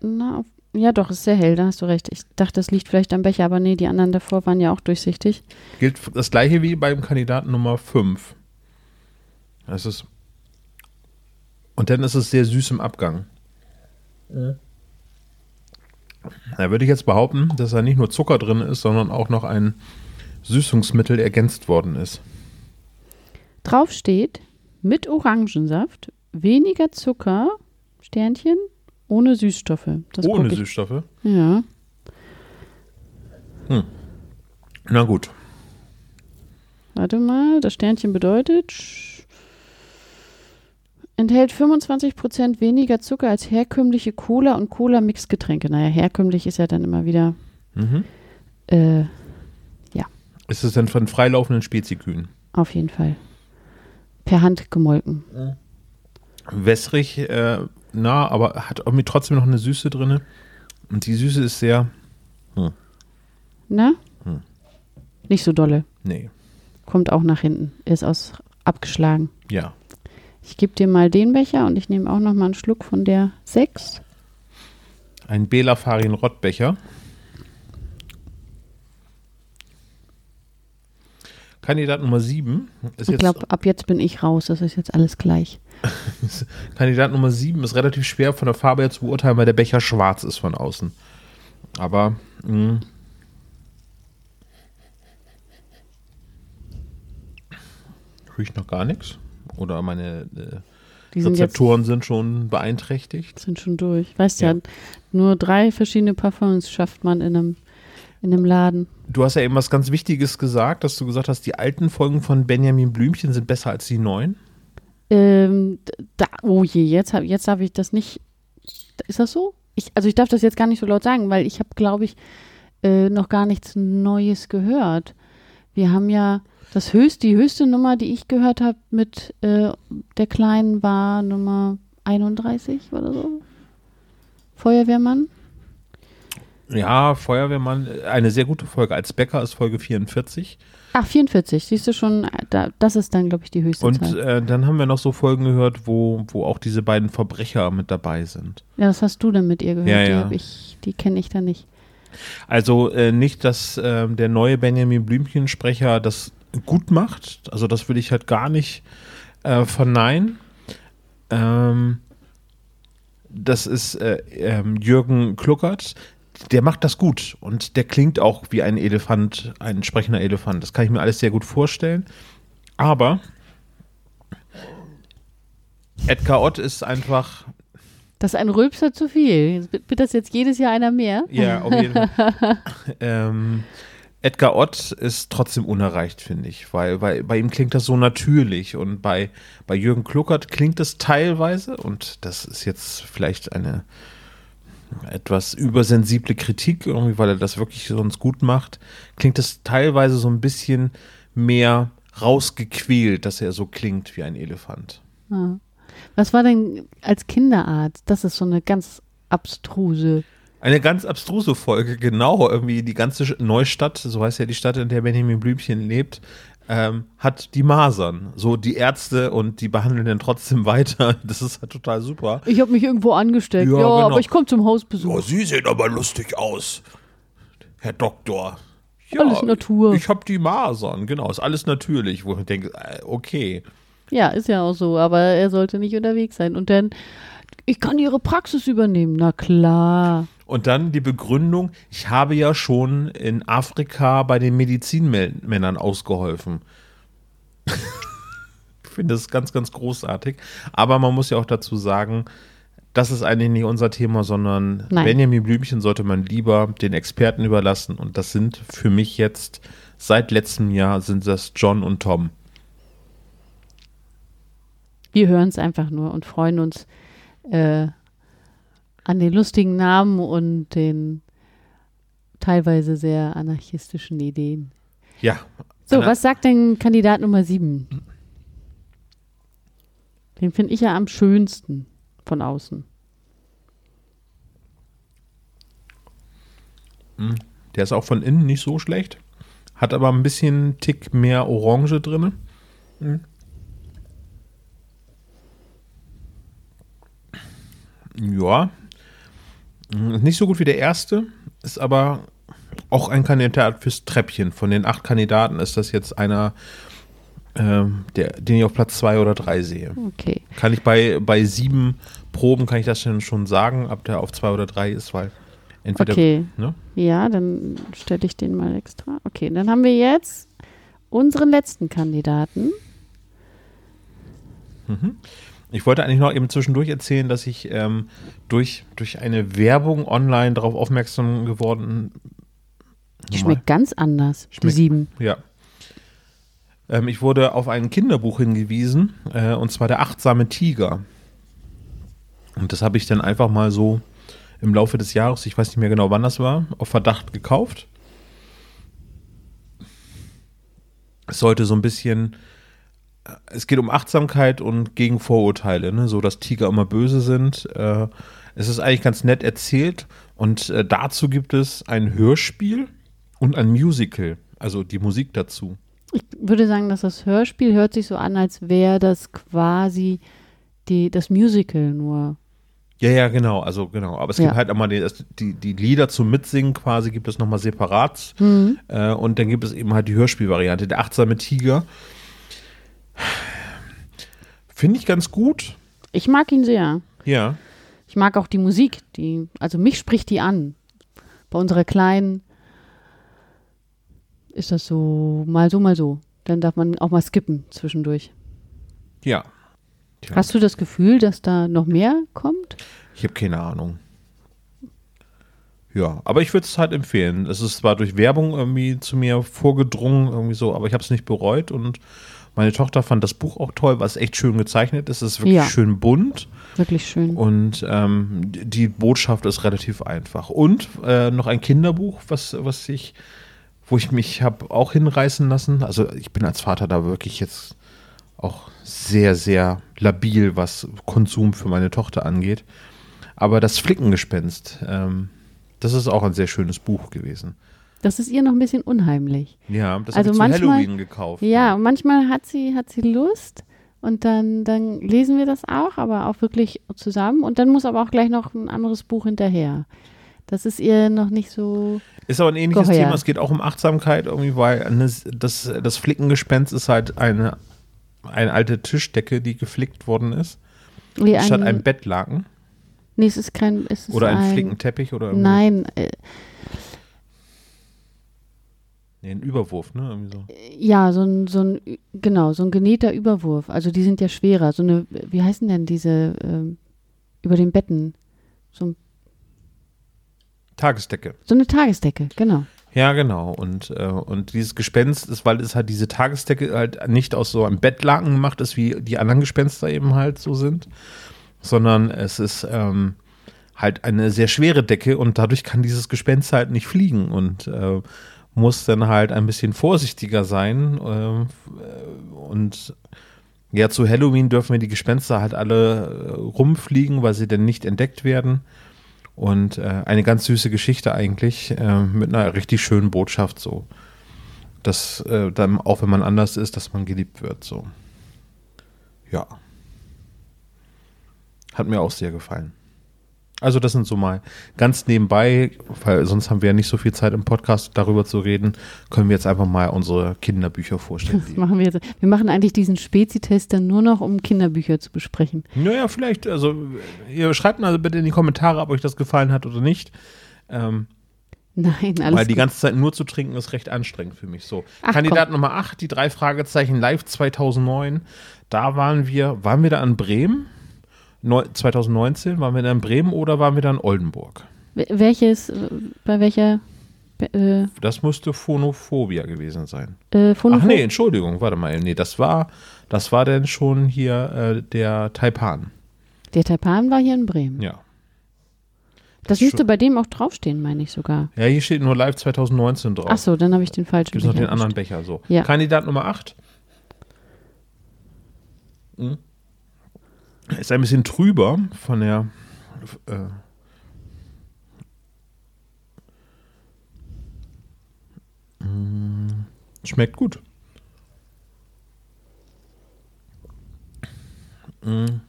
[SPEAKER 2] Na, ja doch, ist sehr hell, da hast du recht. Ich dachte, das liegt vielleicht am Becher, aber nee, die anderen davor waren ja auch durchsichtig.
[SPEAKER 1] Gilt das gleiche wie beim Kandidaten Nummer 5. Das ist. Und dann ist es sehr süß im Abgang. Da würde ich jetzt behaupten, dass da nicht nur Zucker drin ist, sondern auch noch ein Süßungsmittel ergänzt worden ist.
[SPEAKER 2] Drauf steht mit Orangensaft, weniger Zucker, Sternchen, ohne Süßstoffe. Das
[SPEAKER 1] Ohne Süßstoffe.
[SPEAKER 2] Ja.
[SPEAKER 1] Na gut.
[SPEAKER 2] Warte mal, das Sternchen bedeutet, enthält 25% weniger Zucker als herkömmliche Cola und Cola-Mixgetränke. Naja, herkömmlich ist ja dann immer wieder,
[SPEAKER 1] Mhm.
[SPEAKER 2] äh,
[SPEAKER 1] Ist es denn von freilaufenden Spezikühen?
[SPEAKER 2] auf jeden Fall, per Hand gemolken.
[SPEAKER 1] Wässrig, äh, na, aber hat irgendwie trotzdem noch eine Süße drin. Und die Süße ist sehr,
[SPEAKER 2] Na?
[SPEAKER 1] Hm.
[SPEAKER 2] Nicht so dolle.
[SPEAKER 1] nee,
[SPEAKER 2] Kommt auch nach hinten. Ist aus abgeschlagen.
[SPEAKER 1] ja.
[SPEAKER 2] Ich gebe dir mal den Becher und ich nehme auch noch mal einen Schluck von der 6.
[SPEAKER 1] Ein Bela Farin Rottbecher. Kandidat Nummer 7 ist
[SPEAKER 2] Ich glaube, ab jetzt bin ich raus. Das ist jetzt alles gleich.
[SPEAKER 1] Kandidat Nummer 7 ist relativ schwer von der Farbe her zu beurteilen, weil der Becher schwarz ist von außen. Aber mh. riecht noch gar nichts. Oder meine äh,
[SPEAKER 2] Die sind
[SPEAKER 1] Rezeptoren sind schon beeinträchtigt.
[SPEAKER 2] sind schon durch. Weißt ja,
[SPEAKER 1] Ja.
[SPEAKER 2] nur drei verschiedene Parfums schafft man in einem, in einem Laden.
[SPEAKER 1] Du hast ja eben was ganz Wichtiges gesagt, dass du gesagt hast, die alten Folgen von Benjamin Blümchen sind besser als die neuen.
[SPEAKER 2] Ähm, da, oh je, jetzt, hab, jetzt darf ich das nicht. Ist das so? Ich, also ich darf das jetzt gar nicht so laut sagen, weil ich habe, glaube ich, äh, noch gar nichts Neues gehört. Wir haben ja das höchste, die höchste Nummer, die ich gehört habe mit äh, der Kleinen war Nummer 31 oder so. Feuerwehrmann.
[SPEAKER 1] Ja, Feuerwehrmann, eine sehr gute Folge. Als Bäcker ist Folge 44.
[SPEAKER 2] Ach, 44, siehst du schon, äh, da, das ist dann, glaube ich, die höchste
[SPEAKER 1] Und
[SPEAKER 2] Zahl.
[SPEAKER 1] äh, dann haben wir noch so Folgen gehört, wo, wo auch diese beiden Verbrecher mit dabei sind.
[SPEAKER 2] Ja, was hast du denn mit ihr gehört?
[SPEAKER 1] Ja,
[SPEAKER 2] Die,
[SPEAKER 1] ja.
[SPEAKER 2] ich, die kenne ich da nicht.
[SPEAKER 1] Also äh, nicht, dass äh, der neue Benjamin Blümchen-Sprecher das gut macht. Also das will ich halt gar nicht äh, verneinen. Ähm, das ist äh, ähm, Jürgen Kluckert. Der macht das gut und der klingt auch wie ein Elefant, ein sprechender Elefant. Das kann ich mir alles sehr gut vorstellen. Aber Edgar Ott ist einfach
[SPEAKER 2] Das ist ein Rülpser zu viel. Wird das jetzt jedes Jahr einer mehr?
[SPEAKER 1] Ja, auf jeden Fall. ähm, Edgar Ott ist trotzdem unerreicht, finde ich, weil, weil bei ihm klingt das so natürlich und bei, bei Jürgen Kluckert klingt es teilweise, und das ist jetzt vielleicht eine etwas übersensible Kritik, irgendwie, weil er das wirklich sonst gut macht, klingt es teilweise so ein bisschen mehr rausgequält, dass er so klingt wie ein Elefant.
[SPEAKER 2] Was war denn als Kinderarzt? Das ist so eine ganz abstruse.
[SPEAKER 1] Eine ganz abstruse Folge, genau, irgendwie die ganze Neustadt, so heißt ja die Stadt, in der Benjamin Blümchen lebt, ähm, hat die Masern. So die Ärzte und die behandeln den trotzdem weiter. Das ist halt total super.
[SPEAKER 2] Ich habe mich irgendwo angesteckt.
[SPEAKER 1] Ja,
[SPEAKER 2] Ja,
[SPEAKER 1] genau.
[SPEAKER 2] aber ich komme zum Hausbesuch.
[SPEAKER 1] Sie sehen aber lustig aus, Herr Doktor. Ja,
[SPEAKER 2] Alles Natur.
[SPEAKER 1] Ich habe die Masern, genau, ist alles natürlich, wo ich denke, äh, okay.
[SPEAKER 2] Ja, ist ja auch so, aber er sollte nicht unterwegs sein. Und dann, ich kann Ihre Praxis übernehmen. Na klar.
[SPEAKER 1] Und dann die Begründung, ich habe ja schon in Afrika bei den Medizinmännern ausgeholfen. ich finde das ganz, ganz großartig. Aber man muss ja auch dazu sagen, das ist eigentlich nicht unser Thema, sondern
[SPEAKER 2] Nein.
[SPEAKER 1] Benjamin Blümchen sollte man lieber den Experten überlassen. Und das sind für mich jetzt, seit letztem Jahr, sind das John und Tom.
[SPEAKER 2] Wir hören es einfach nur und freuen uns äh, an den lustigen Namen und den teilweise sehr anarchistischen Ideen.
[SPEAKER 1] Ja.
[SPEAKER 2] So, was sagt denn Kandidat Nummer 7? Den finde ich ja am schönsten von außen.
[SPEAKER 1] Der ist auch von innen nicht so schlecht. Hat aber ein bisschen Tick mehr Orange drin. Ja. Ist Nicht so gut wie der erste, ist aber auch ein Kandidat fürs Treppchen. Von den acht Kandidaten ist das jetzt einer, ähm, der, den ich auf Platz zwei oder drei sehe.
[SPEAKER 2] Okay.
[SPEAKER 1] Kann ich bei, bei sieben Proben, kann ich das schon, schon sagen, ob der auf zwei oder drei ist, weil Entweder,
[SPEAKER 2] Okay.
[SPEAKER 1] Ne?
[SPEAKER 2] Ja, dann stelle ich den mal extra. Okay, dann haben wir jetzt unseren letzten Kandidaten.
[SPEAKER 1] Ich wollte eigentlich noch eben zwischendurch erzählen, dass ich ähm, durch, durch eine Werbung online darauf aufmerksam geworden
[SPEAKER 2] Die
[SPEAKER 1] Nochmal.
[SPEAKER 2] schmeckt ganz anders, die
[SPEAKER 1] Schmeckt-
[SPEAKER 2] sieben.
[SPEAKER 1] Ja. Ähm, ich wurde auf ein Kinderbuch hingewiesen, äh, und zwar Der achtsame Tiger. Und das habe ich dann einfach mal so im Laufe des Jahres, ich weiß nicht mehr genau wann das war, auf Verdacht gekauft. Es sollte so ein bisschen, es geht um Achtsamkeit und gegen Vorurteile, ne? so dass Tiger immer böse sind. Äh, es ist eigentlich ganz nett erzählt und äh, dazu gibt es ein Hörspiel und ein Musical, also die Musik dazu.
[SPEAKER 2] Ich würde sagen, dass das Hörspiel hört sich so an, als wäre das quasi die, das Musical nur.
[SPEAKER 1] Ja, ja, genau, also genau. Aber es gibt
[SPEAKER 2] Ja.
[SPEAKER 1] halt immer die, die, die Lieder zum Mitsingen quasi, gibt es nochmal separat.
[SPEAKER 2] Mhm.
[SPEAKER 1] Äh, und dann gibt es eben halt die Hörspielvariante, der achtsame Tiger. Finde ich ganz gut.
[SPEAKER 2] Ich mag ihn sehr.
[SPEAKER 1] Ja.
[SPEAKER 2] Ich mag auch die Musik, die, also mich spricht die an. Bei unserer Kleinen ist das so mal so, mal so. Dann darf man auch mal skippen zwischendurch.
[SPEAKER 1] Ja. Tja,
[SPEAKER 2] Hast du das Gefühl, dass da noch mehr kommt?
[SPEAKER 1] ich habe keine Ahnung. Ja, aber ich würde es halt empfehlen. Es ist zwar durch Werbung irgendwie zu mir vorgedrungen, irgendwie so, aber ich habe es nicht bereut und meine Tochter fand das Buch auch toll, was echt schön gezeichnet ist. Es ist wirklich
[SPEAKER 2] Ja.
[SPEAKER 1] schön bunt.
[SPEAKER 2] Wirklich schön.
[SPEAKER 1] Und ähm, die Botschaft ist relativ einfach. Und äh, noch ein Kinderbuch, was, was ich, wo ich mich habe auch hinreißen lassen. Also ich bin als Vater da wirklich jetzt auch sehr, sehr labil, was Konsum für meine Tochter angeht. Aber das Flickengespenst, ähm, das ist auch ein sehr schönes Buch gewesen.
[SPEAKER 2] Das ist ihr noch ein bisschen unheimlich.
[SPEAKER 1] Ja, das
[SPEAKER 2] Also
[SPEAKER 1] habe ich
[SPEAKER 2] manchmal-
[SPEAKER 1] Halloween gekauft.
[SPEAKER 2] Ja, und manchmal hat sie, hat sie Lust und dann, dann lesen wir das auch, aber auch wirklich zusammen. Und dann muss aber auch gleich noch ein anderes Buch hinterher. Das ist ihr noch nicht so.
[SPEAKER 1] Ist aber ein ähnliches
[SPEAKER 2] Geheuer.
[SPEAKER 1] Thema. Es geht auch um Achtsamkeit irgendwie, weil eine, das, das Flickengespenst ist halt eine, eine alte Tischdecke, die geflickt worden ist,
[SPEAKER 2] Wie
[SPEAKER 1] statt
[SPEAKER 2] ein,
[SPEAKER 1] einem Bettlaken
[SPEAKER 2] nee, es ist kein. Es ist
[SPEAKER 1] oder ein,
[SPEAKER 2] ein
[SPEAKER 1] Flickenteppich oder irgendwie
[SPEAKER 2] Nein, äh,
[SPEAKER 1] ein Überwurf, ne? Irgendwie so.
[SPEAKER 2] ja, so ein, so ein, genau, so ein genähter Überwurf. Also die sind ja schwerer. So eine, wie heißen denn diese ähm, über den Betten? So, ein-
[SPEAKER 1] Tagesdecke.
[SPEAKER 2] so eine Tagesdecke, genau.
[SPEAKER 1] Ja, genau. Und, äh, und dieses Gespenst ist, weil es halt diese Tagesdecke halt nicht aus so einem Bettlaken gemacht ist, wie die anderen Gespenster eben halt so sind, sondern es ist ähm, halt eine sehr schwere Decke und dadurch kann dieses Gespenst halt nicht fliegen und äh, muss dann halt ein bisschen vorsichtiger sein. Äh, und ja, zu Halloween dürfen wir die Gespenster halt alle äh, rumfliegen, weil sie dann nicht entdeckt werden. Und äh, eine ganz süße Geschichte eigentlich, äh, mit einer richtig schönen Botschaft so. Dass äh, dann, auch wenn man anders ist, dass man geliebt wird, so. Ja. Hat mir auch sehr gefallen. Also, das sind so mal ganz nebenbei, weil sonst haben wir ja nicht so viel Zeit im Podcast darüber zu reden, können wir jetzt einfach mal unsere Kinderbücher vorstellen.
[SPEAKER 2] Das machen wir jetzt. Wir machen eigentlich diesen Spezi-Test dann nur noch, um Kinderbücher zu besprechen.
[SPEAKER 1] Naja, vielleicht, also, ihr schreibt mal bitte in die Kommentare, ob euch das gefallen hat oder nicht. Ähm,
[SPEAKER 2] Nein, alles
[SPEAKER 1] Weil die
[SPEAKER 2] gut.
[SPEAKER 1] ganze Zeit nur zu trinken ist recht anstrengend für mich. So.
[SPEAKER 2] Ach,
[SPEAKER 1] Kandidat Nummer 8, die drei Fragezeichen live 2009. Da waren wir, waren wir da in Bremen? Neu, 2019, waren wir da in Bremen oder waren wir da in Oldenburg?
[SPEAKER 2] Wel- Welches, äh, bei welcher äh,
[SPEAKER 1] Das müsste Phonophobia gewesen sein.
[SPEAKER 2] äh,
[SPEAKER 1] Ach nee, Entschuldigung, warte mal. Nee, das war, das war denn schon hier äh, der Taipan.
[SPEAKER 2] Der Taipan war hier in Bremen.
[SPEAKER 1] Ja.
[SPEAKER 2] das müsste bei dem auch draufstehen, meine ich sogar.
[SPEAKER 1] Ja, hier steht nur live 2019 drauf.
[SPEAKER 2] Ach so, dann habe ich den falschen
[SPEAKER 1] Gibt es noch
[SPEAKER 2] Becher
[SPEAKER 1] den anderen. Becher so.
[SPEAKER 2] Ja.
[SPEAKER 1] Kandidat Nummer 8. Hm. Ist ein bisschen trüber von der. Äh, Mm, Schmeckt gut. Mm.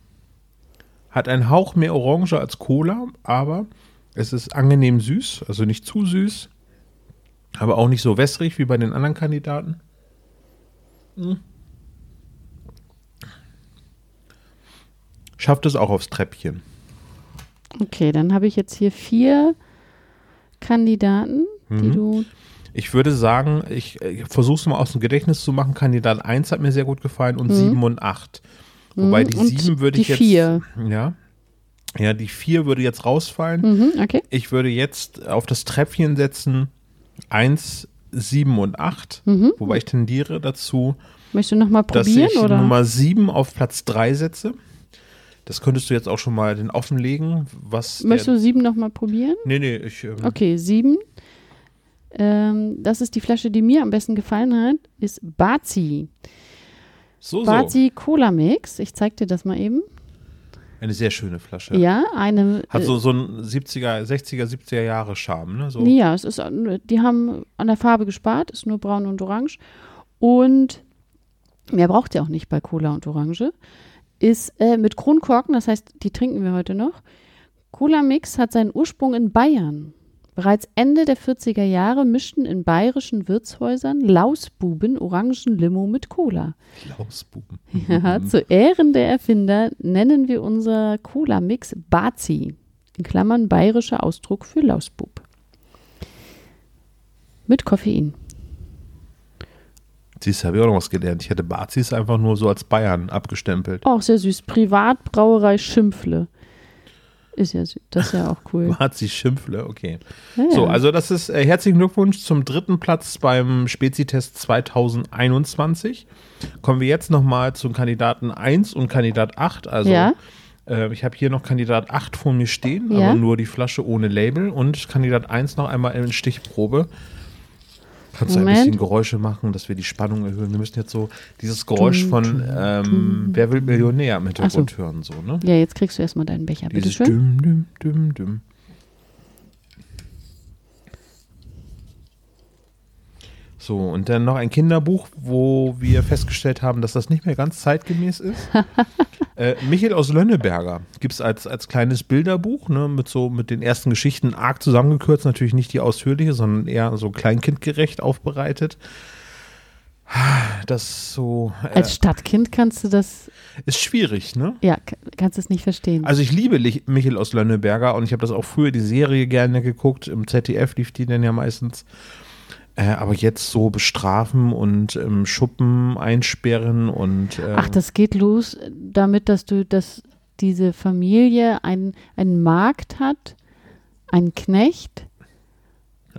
[SPEAKER 1] Hat einen Hauch mehr Orange als Cola, aber es ist angenehm süß, also nicht zu süß. Aber auch nicht so wässrig wie bei den anderen Kandidaten. Hm. Schafft es auch aufs Treppchen.
[SPEAKER 2] Okay, dann habe ich jetzt hier vier Kandidaten, die
[SPEAKER 1] Mhm.
[SPEAKER 2] du.
[SPEAKER 1] Ich würde sagen, ich, ich versuche es mal aus dem Gedächtnis zu machen. Kandidat 1 hat mir sehr gut gefallen und 7 und 8. Wobei die
[SPEAKER 2] Mhm. Und
[SPEAKER 1] 7 würde
[SPEAKER 2] die
[SPEAKER 1] ich jetzt.
[SPEAKER 2] vier.
[SPEAKER 1] Ja. Ja, die 4 würde jetzt rausfallen.
[SPEAKER 2] Mhm, okay.
[SPEAKER 1] Ich würde jetzt auf das Treppchen setzen 1, 7 und 8. Wobei ich tendiere dazu,
[SPEAKER 2] Möchtest du nochmal
[SPEAKER 1] dass
[SPEAKER 2] Mhm. probieren?
[SPEAKER 1] ich
[SPEAKER 2] oder?
[SPEAKER 1] Nummer 7 auf Platz 3 setze. Das könntest du jetzt auch schon mal den offenlegen, was.
[SPEAKER 2] Möchtest du sieben nochmal probieren?
[SPEAKER 1] Nee, nee, ich. Ähm,
[SPEAKER 2] Okay, sieben. Ähm, das ist die Flasche, die mir am besten gefallen hat, ist Bazi.
[SPEAKER 1] So, so.
[SPEAKER 2] Bazi Cola Mix. Ich zeig dir das mal eben.
[SPEAKER 1] Eine sehr schöne Flasche.
[SPEAKER 2] Ja, eine.
[SPEAKER 1] Hat
[SPEAKER 2] äh,
[SPEAKER 1] so, so einen 70er, 60er, 70er Jahre Charme, ne? So.
[SPEAKER 2] Ja, es ist, äh, die haben an der Farbe gespart, ist nur braun und orange. Und mehr braucht ihr auch nicht bei Cola und Orange. Ist äh, mit Kronkorken, das heißt, die trinken wir heute noch. Cola Mix hat seinen Ursprung in Bayern. Bereits Ende der 40er Jahre mischten in bayerischen Wirtshäusern Lausbuben Orangenlimo mit Cola.
[SPEAKER 1] Lausbuben.
[SPEAKER 2] Ja, zu Ehren der Erfinder nennen wir unser Cola-Mix Bazi. In Klammern bayerischer Ausdruck für Lausbub. Mit Koffein.
[SPEAKER 1] Siehst du, habe ich auch noch was gelernt. Ich hätte Bazis einfach nur so als Bayern abgestempelt.
[SPEAKER 2] Auch sehr süß. Privatbrauerei Schimpfle. Ist ja süß. Das ist ja auch cool.
[SPEAKER 1] Bazi Schimpfle, okay.
[SPEAKER 2] Ja, ja.
[SPEAKER 1] So, also das ist äh, herzlichen Glückwunsch zum dritten Platz beim Spezitest 2021. Kommen wir jetzt nochmal zum Kandidaten 1 und Kandidat 8. Also
[SPEAKER 2] Ja.
[SPEAKER 1] äh, ich habe hier noch Kandidat 8 vor mir stehen, aber nur die Flasche ohne Label und Kandidat 1 noch einmal in Stichprobe. Kannst du ein
[SPEAKER 2] Moment.
[SPEAKER 1] bisschen Geräusche machen, dass wir die Spannung erhöhen? Wir müssen jetzt so dieses Geräusch von ähm, Wer will Millionär im Hintergrund hören, so, ne?
[SPEAKER 2] ja, jetzt kriegst du erstmal deinen Becher.
[SPEAKER 1] Dieses
[SPEAKER 2] Bitteschön.
[SPEAKER 1] düm, düm, düm, düm. So, und dann noch ein Kinderbuch, wo wir festgestellt haben, dass das nicht mehr ganz zeitgemäß ist. äh, Michael aus Lönneberger gibt es als, als kleines Bilderbuch, ne, mit so mit den ersten Geschichten arg zusammengekürzt, natürlich nicht die ausführliche, sondern eher so kleinkindgerecht aufbereitet. Das so äh,
[SPEAKER 2] Als Stadtkind kannst du das,
[SPEAKER 1] ist schwierig, ne?
[SPEAKER 2] ja, kannst es nicht verstehen.
[SPEAKER 1] Also ich liebe Michael aus Lönneberger und ich habe das auch früher die Serie gerne geguckt. Im ZDF lief die dann ja meistens. Äh, aber jetzt so bestrafen und im Schuppen einsperren und äh,
[SPEAKER 2] Ach, das geht los damit, dass du, dass diese Familie ein- einen Markt hat, einen Knecht,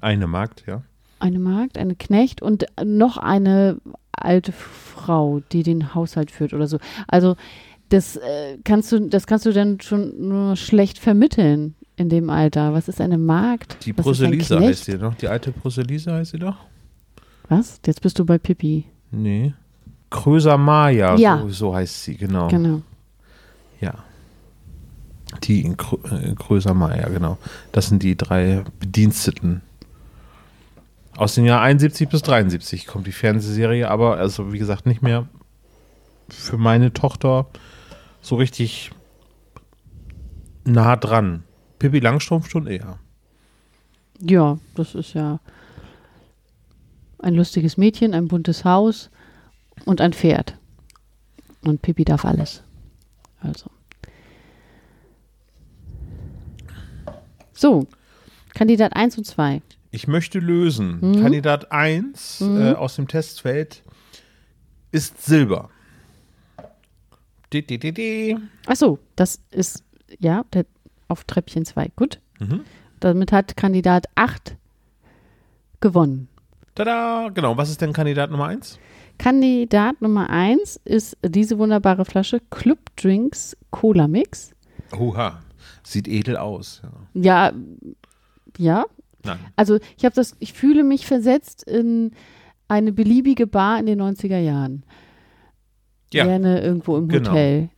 [SPEAKER 1] eine Magd, ja.
[SPEAKER 2] eine Magd, eine Knecht und noch eine alte Frau, die den Haushalt führt oder so. Also das äh, kannst du, das kannst du dann schon nur schlecht vermitteln in dem Alter. Was ist eine Magd?
[SPEAKER 1] Die
[SPEAKER 2] Knecht?
[SPEAKER 1] heißt sie doch. Die alte Bruselise heißt sie doch?
[SPEAKER 2] Was? Jetzt bist du bei Pippi.
[SPEAKER 1] Nee. Kröser Maya,
[SPEAKER 2] Ja.
[SPEAKER 1] so, so heißt sie, genau.
[SPEAKER 2] Genau.
[SPEAKER 1] Ja. Die in Krö äh, Kröser Maya, genau. Das sind die drei Bediensteten. Aus dem Jahr 71 bis 73 kommt die Fernsehserie, aber also wie gesagt nicht mehr für meine Tochter so richtig nah dran. Pippi Langstrumpf schon eher.
[SPEAKER 2] Ja, das ist ja ein lustiges Mädchen, ein buntes Haus und ein Pferd. Und Pippi darf alles. Also. So, Kandidat 1 und 2.
[SPEAKER 1] Ich möchte lösen.
[SPEAKER 2] Mhm.
[SPEAKER 1] Kandidat 1 äh, aus dem Testfeld ist Silber. Di, di, di, di.
[SPEAKER 2] Achso, das ist, ja, der, auf Treppchen 2. Gut.
[SPEAKER 1] Mhm.
[SPEAKER 2] Damit hat Kandidat 8 gewonnen.
[SPEAKER 1] Tada, genau. Was ist denn Kandidat Nummer 1?
[SPEAKER 2] Kandidat Nummer 1 ist diese wunderbare Flasche Club Drinks Cola Mix.
[SPEAKER 1] Oha, sieht edel aus. Ja.
[SPEAKER 2] Ja, ja.
[SPEAKER 1] Nein.
[SPEAKER 2] Also ich habe das, ich fühle mich versetzt in eine beliebige Bar in den 90er Jahren.
[SPEAKER 1] Ja,
[SPEAKER 2] Gerne irgendwo im
[SPEAKER 1] genau.
[SPEAKER 2] Hotel.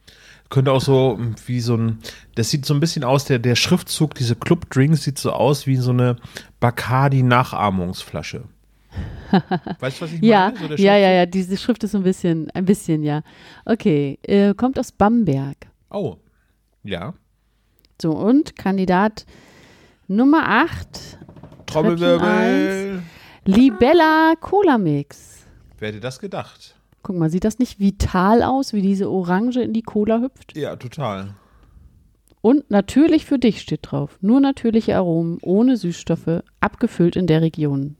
[SPEAKER 1] Könnte auch so mm, wie so ein, das sieht so ein bisschen aus, der, der Schriftzug, diese Club Drinks sieht so aus wie so eine Bacardi-Nachahmungsflasche. weißt du, was ich
[SPEAKER 2] Ja,
[SPEAKER 1] meine? So
[SPEAKER 2] ja, ja, ja, diese Schrift ist so ein bisschen, ein bisschen, ja. Okay, äh, kommt aus Bamberg.
[SPEAKER 1] Oh, ja.
[SPEAKER 2] So, und Kandidat Nummer 8,
[SPEAKER 1] Trommelwirbel.
[SPEAKER 2] Libella Cola Mix.
[SPEAKER 1] Wer hätte das gedacht?
[SPEAKER 2] Guck mal, sieht das nicht vital aus, wie diese Orange in die Cola hüpft?
[SPEAKER 1] Ja, total.
[SPEAKER 2] Und natürlich für dich steht drauf. Nur natürliche Aromen, ohne Süßstoffe, abgefüllt in der Region.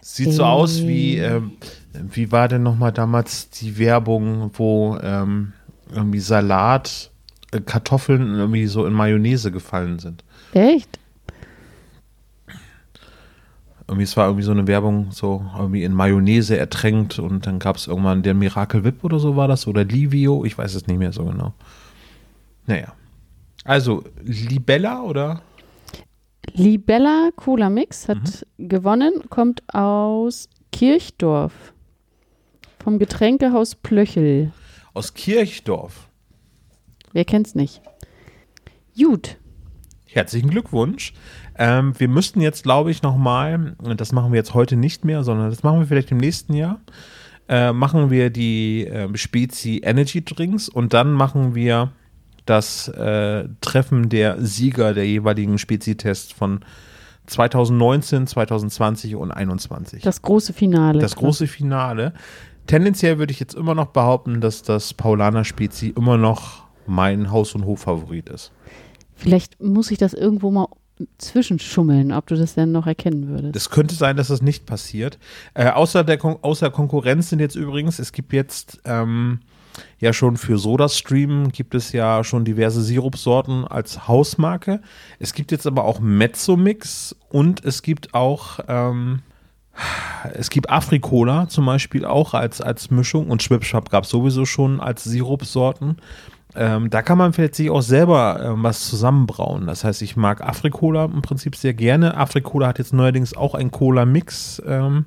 [SPEAKER 1] Sieht so aus wie, ähm, wie war denn nochmal damals die Werbung, wo ähm, irgendwie Salat, äh, Kartoffeln irgendwie so in Mayonnaise gefallen sind.
[SPEAKER 2] Echt?
[SPEAKER 1] Irgendwie, es war irgendwie so eine Werbung, so irgendwie in Mayonnaise ertränkt und dann gab es irgendwann der Miracle Whip oder so war das oder Livio, ich weiß es nicht mehr so genau. Naja. Also, Libella oder?
[SPEAKER 2] Libella Cola Mix hat gewonnen, kommt aus Kirchdorf. Vom Getränkehaus Plöchel.
[SPEAKER 1] Aus Kirchdorf.
[SPEAKER 2] Wer kennt's nicht? Gut.
[SPEAKER 1] Herzlichen Glückwunsch. Ähm, wir müssten jetzt, glaube ich, nochmal, das machen wir jetzt heute nicht mehr, sondern das machen wir vielleicht im nächsten Jahr, äh, machen wir die äh, Spezi Energy Drinks und dann machen wir das äh, Treffen der Sieger der jeweiligen Spezi-Tests von 2019, 2020 und 2021.
[SPEAKER 2] Das große Finale.
[SPEAKER 1] Das große Finale. Tendenziell würde ich jetzt immer noch behaupten, dass das Paulaner Spezi immer noch mein Haus- und Hof-Favorit ist.
[SPEAKER 2] Vielleicht muss ich das irgendwo mal zwischenschummeln, ob du das denn noch erkennen würdest.
[SPEAKER 1] Es könnte sein, dass das nicht passiert. Äh, außer, der Kon außer Konkurrenz sind jetzt übrigens, es gibt jetzt ähm, ja schon für SodaStream gibt es ja schon diverse Sirupsorten als Hausmarke. Es gibt jetzt aber auch Mezzomix und es gibt auch ähm, es gibt Afrikola zum Beispiel auch als, als Mischung und Schwipschwap gab es sowieso schon als Sirupsorten. Ähm, da kann man vielleicht sich auch selber ähm, was zusammenbrauen. Das heißt, ich mag Afrikola im Prinzip sehr gerne. Afrikola hat jetzt neuerdings auch einen Cola-Mix ähm,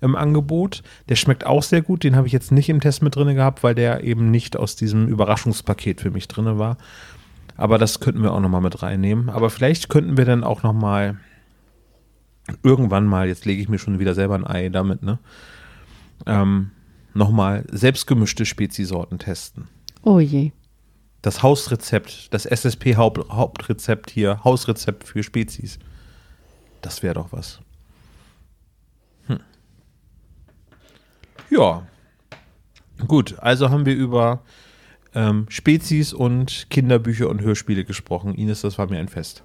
[SPEAKER 1] im Angebot. Der schmeckt auch sehr gut. Den habe ich jetzt nicht im Test mit drin gehabt, weil der eben nicht aus diesem Überraschungspaket für mich drin war. Aber das könnten wir auch nochmal mit reinnehmen. Aber vielleicht könnten wir dann auch nochmal irgendwann mal, jetzt lege ich mir schon wieder selber ein Ei damit, ne? Ähm, nochmal selbstgemischte Speziesorten testen.
[SPEAKER 2] Oh je.
[SPEAKER 1] Das Hausrezept, das SSP-Hauptrezept hier, Hausrezept für Spezies. Das wäre doch was. Hm. Ja. Gut, also haben wir über ähm, Spezies und Kinderbücher und Hörspiele gesprochen. Ines, das war mir ein Fest.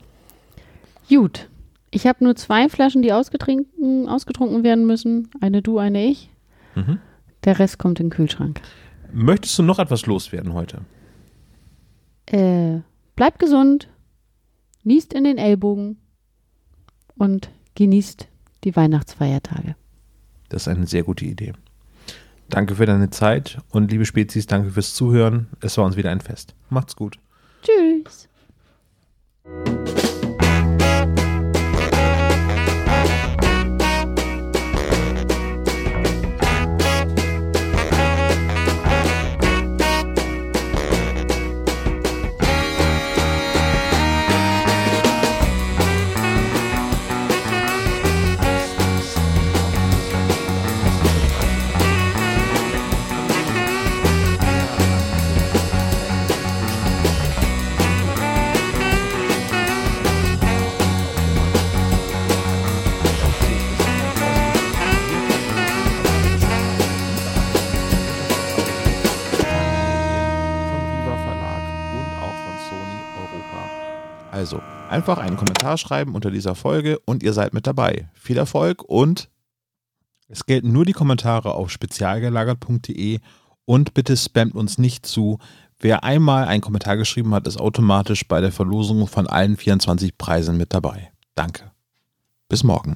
[SPEAKER 2] Gut. Ich habe nur zwei Flaschen, die ausgetrunken, ausgetrunken werden müssen. Eine du, eine ich.
[SPEAKER 1] Mhm.
[SPEAKER 2] Der Rest kommt in den Kühlschrank.
[SPEAKER 1] Möchtest du noch etwas loswerden heute?
[SPEAKER 2] Äh, bleibt gesund, niest in den Ellbogen und genießt die Weihnachtsfeiertage.
[SPEAKER 1] Das ist eine sehr gute Idee. Danke für deine Zeit und liebe Spezies, danke fürs Zuhören. Es war uns wieder ein Fest. Macht's gut.
[SPEAKER 2] Tschüss.
[SPEAKER 1] Einfach einen Kommentar schreiben unter dieser Folge und ihr seid mit dabei. Viel Erfolg und es gelten nur die Kommentare auf spezialgelagert.de und bitte spammt uns nicht zu. Wer einmal einen Kommentar geschrieben hat, ist automatisch bei der Verlosung von allen 24 Preisen mit dabei. Danke. Bis morgen.